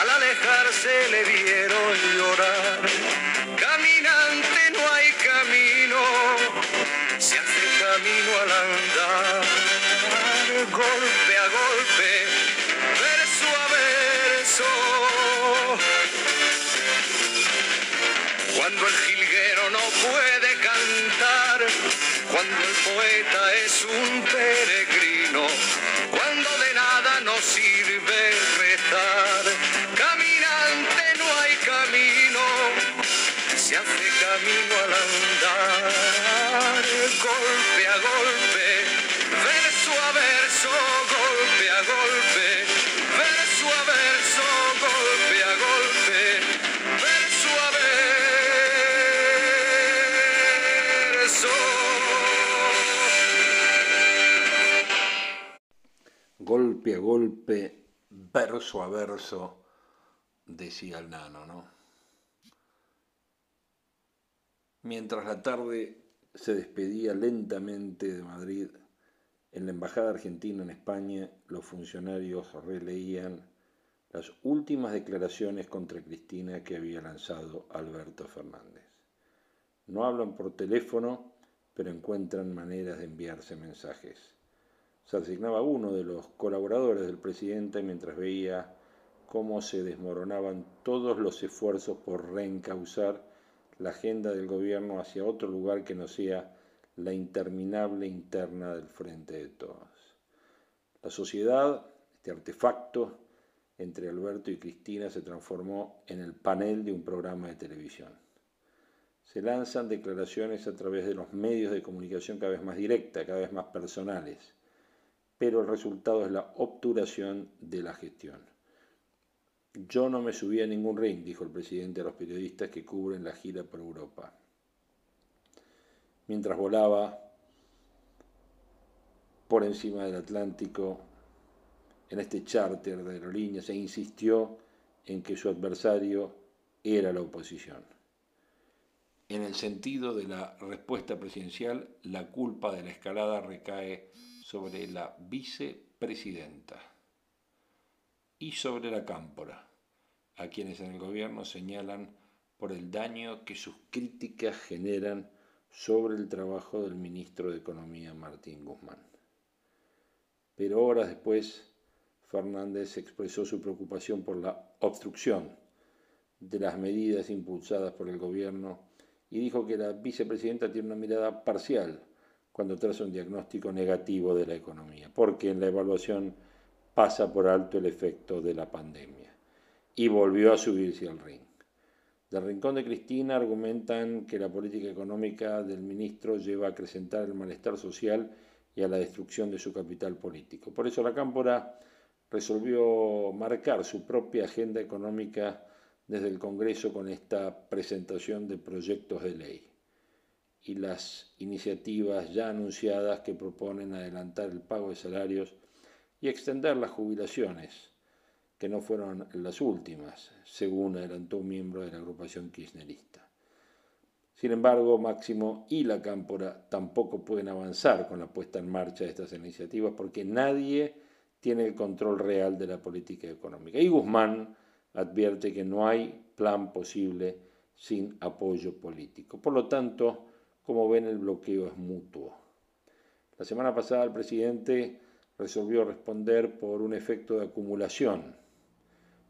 Al alejarse le vieron llorar. Caminante no hay camino, se hace camino al andar golpe a golpe, verso a verso. Cuando el jilguero no puede cantar, cuando el poeta es un peregrino, Golpe verso a verso, decía el nano, ¿no? Mientras la tarde se despedía lentamente de Madrid, en la Embajada Argentina en España los funcionarios releían las últimas declaraciones contra Cristina que había lanzado Alberto Fernández. No hablan por teléfono, pero encuentran maneras de enviarse mensajes. Se asignaba uno de los colaboradores del presidente mientras veía cómo se desmoronaban todos los esfuerzos por reencauzar la agenda del gobierno hacia otro lugar que no sea la interminable interna del frente de todos. La sociedad, este artefacto entre Alberto y Cristina, se transformó en el panel de un programa de televisión. Se lanzan declaraciones a través de los medios de comunicación cada vez más directa, cada vez más personales, pero el resultado es la obturación de la gestión. Yo no me subí a ningún ring, dijo el presidente a los periodistas que cubren la gira por Europa. Mientras volaba por encima del Atlántico, en este charter de aerolíneas, e insistió en que su adversario era la oposición. En el sentido de la respuesta presidencial, la culpa de la escalada recae sobre la vicepresidenta y sobre la cámpora, a quienes en el gobierno señalan por el daño que sus críticas generan sobre el trabajo del ministro de Economía Martín Guzmán. Pero horas después, Fernández expresó su preocupación por la obstrucción de las medidas impulsadas por el gobierno y dijo que la vicepresidenta tiene una mirada parcial cuando traza un diagnóstico negativo de la economía, porque en la evaluación pasa por alto el efecto de la pandemia. Y volvió a subirse al ring. Del rincón de Cristina argumentan que la política económica del ministro lleva a acrecentar el malestar social y a la destrucción de su capital político. Por eso la Cámpora resolvió marcar su propia agenda económica desde el Congreso con esta presentación de proyectos de ley y las iniciativas ya anunciadas que proponen adelantar el pago de salarios y extender las jubilaciones, que no fueron las últimas, según adelantó un miembro de la agrupación kirchnerista. Sin embargo, Máximo y la Cámpora tampoco pueden avanzar con la puesta en marcha de estas iniciativas porque nadie tiene el control real de la política económica. Y Guzmán advierte que no hay plan posible sin apoyo político. Por lo tanto, como ven, el bloqueo es mutuo. La semana pasada el presidente resolvió responder por un efecto de acumulación.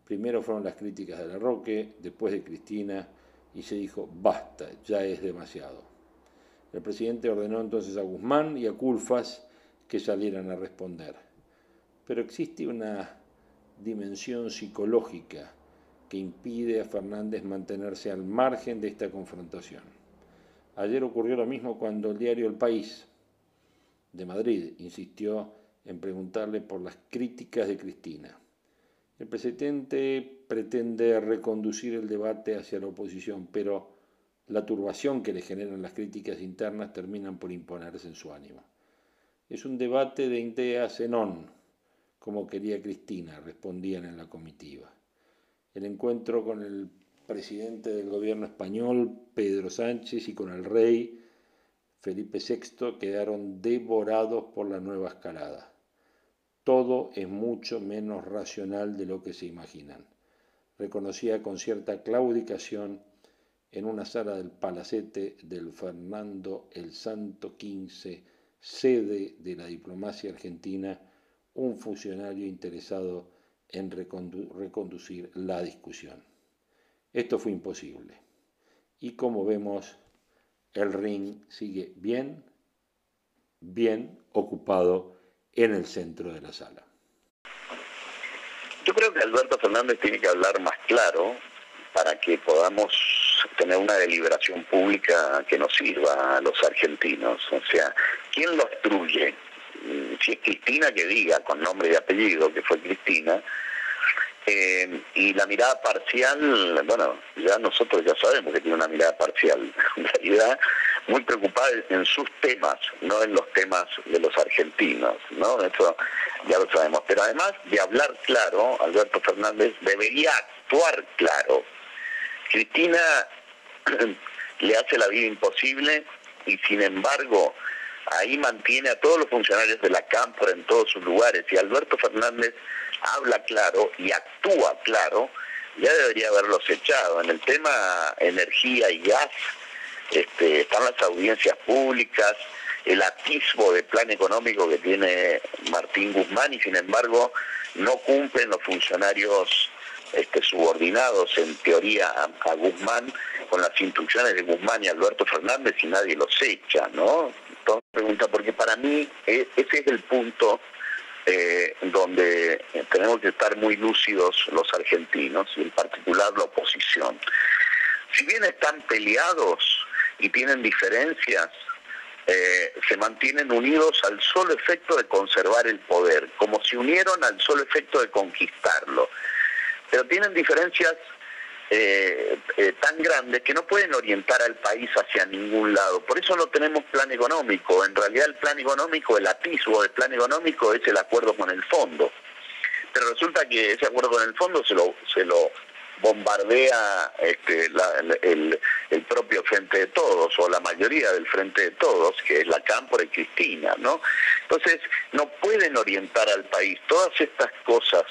Primero fueron las críticas de la Roque, después de Cristina, y se dijo, basta, ya es demasiado. El presidente ordenó entonces a Guzmán y a Culfas que salieran a responder. Pero existe una dimensión psicológica que impide a Fernández mantenerse al margen de esta confrontación. Ayer ocurrió lo mismo cuando el diario El País de Madrid insistió en preguntarle por las críticas de Cristina. El presidente pretende reconducir el debate hacia la oposición, pero la turbación que le generan las críticas internas terminan por imponerse en su ánimo. Es un debate de ideas en on, como quería Cristina, respondían en la comitiva. El encuentro con el presidente del gobierno español, Pedro Sánchez, y con el rey, Felipe VI, quedaron devorados por la nueva escalada todo es mucho menos racional de lo que se imaginan. Reconocía con cierta claudicación en una sala del palacete del Fernando el Santo XV, sede de la diplomacia argentina, un funcionario interesado en reconducir la discusión. Esto fue imposible. Y como vemos, el ring sigue bien, bien ocupado en el centro de la sala. Yo creo que Alberto Fernández tiene que hablar más claro para que podamos tener una deliberación pública que nos sirva a los argentinos. O sea, ¿quién lo obstruye? Mm, si es Cristina que diga con nombre y apellido que fue Cristina, eh, y la mirada parcial, bueno, ya nosotros ya sabemos que tiene una mirada parcial, [LAUGHS] en realidad muy preocupada en sus temas, no en los temas de los argentinos, ¿no? Eso ya lo sabemos. Pero además de hablar claro, Alberto Fernández debería actuar claro. Cristina [CLEARS THROAT] le hace la vida imposible y sin embargo ahí mantiene a todos los funcionarios de la Cámpora en todos sus lugares y Alberto Fernández habla claro y actúa claro, ya debería haberlos echado. En el tema energía y gas este, están las audiencias públicas, el atisbo de plan económico que tiene Martín Guzmán y sin embargo no cumplen los funcionarios este, subordinados en teoría a, Guzmán con las instrucciones de Guzmán y Alberto Fernández y nadie los echa, ¿no? Entonces pregunta, porque para mí e, ese es el punto eh, donde tenemos que estar muy lúcidos los argentinos y en particular la oposición. Si bien están peleados y tienen diferencias, eh, se mantienen unidos al solo efecto de conservar el poder, como si unieron al solo efecto de conquistarlo. Pero tienen diferencias eh, eh, tan grandes que no pueden orientar al país hacia ningún lado. Por eso no tenemos plan económico. En realidad el plan económico, el atisbo del plan económico es el acuerdo con el fondo. Pero resulta que ese acuerdo con el fondo se lo, se lo bombardea este, el, propio Frente de Todos, o la mayoría del Frente de Todos, que es la Cámpora y Cristina, ¿no? Entonces, no pueden orientar al país. Todas estas cosas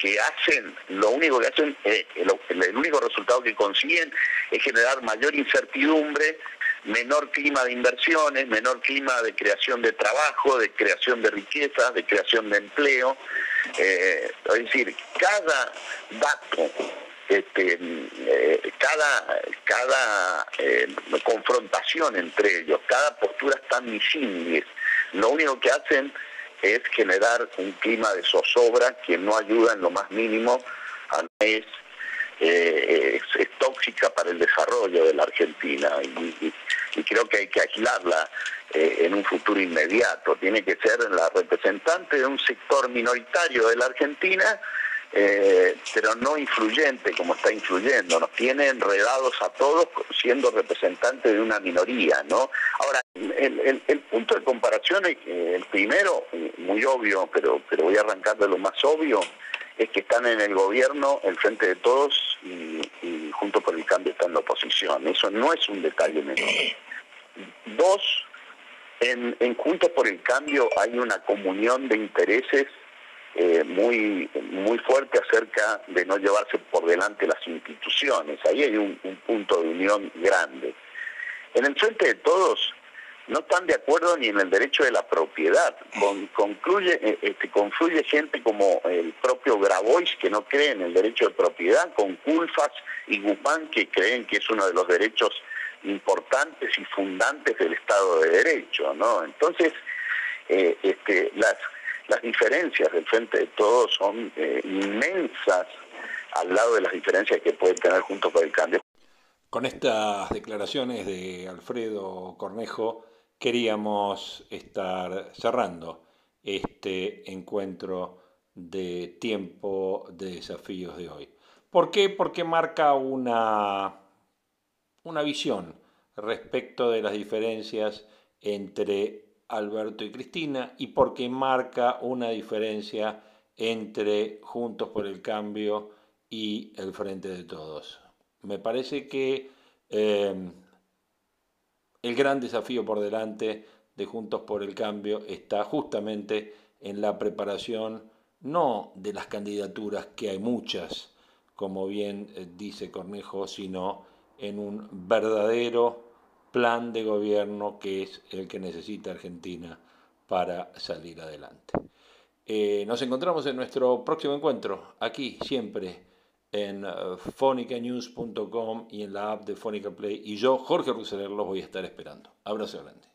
que hacen, lo único que hacen, eh, el, único resultado que consiguen es generar mayor incertidumbre, menor clima de inversiones, menor clima de creación de trabajo, de creación de riqueza, de creación de empleo. Eh, es decir, cada dato este, eh, cada, cada eh, confrontación entre ellos, cada postura tan disímiles, lo único que hacen es generar un clima de zozobra que no ayuda en lo más mínimo, a es, eh, es, tóxica para el desarrollo de la Argentina y, creo que hay que aislarla en un futuro inmediato. Tiene que ser la representante de un sector minoritario de la Argentina eh, pero no influyente como está influyendo, nos tiene enredados a todos siendo representantes de una minoría, ¿no? Ahora, el, punto de comparación, el primero, muy obvio, pero, pero voy a arrancar de lo más obvio, es que están en el gobierno, el frente de todos, y, junto por el cambio está en la oposición. Eso no es un detalle menor. Dos, en, en Juntos por el Cambio hay una comunión de intereses eh, muy, muy fuerte acerca de no llevarse por delante las instituciones. Ahí hay un, punto de unión grande. En el frente de todos no están de acuerdo ni en el derecho de la propiedad. concluye, eh, este, confluye gente como el propio Grabois que no cree en el derecho de propiedad, con Culfas y Guzmán que creen que es uno de los derechos importantes y fundantes del Estado de Derecho. ¿no? Entonces, eh, este, las las diferencias del frente de todos son eh, inmensas al lado de las diferencias que pueden tener junto con el cambio. Con estas declaraciones de Alfredo Cornejo queríamos estar cerrando este encuentro de tiempo de desafíos de hoy. ¿Por qué? Porque marca una, una visión respecto de las diferencias entre Alberto y Cristina y porque marca una diferencia entre Juntos por el Cambio y el Frente de Todos. Me parece que eh, el gran desafío por delante de Juntos por el Cambio está justamente en la preparación no de las candidaturas, que hay muchas, como bien eh, dice Cornejo, sino en un verdadero plan de gobierno que es el que necesita Argentina para salir adelante. Eh, nos encontramos en nuestro próximo encuentro, aquí siempre en uh, fonicanews.com y en la app de Fonica Play. Y yo, Jorge Ruseler, los voy a estar esperando. Abrazo grande.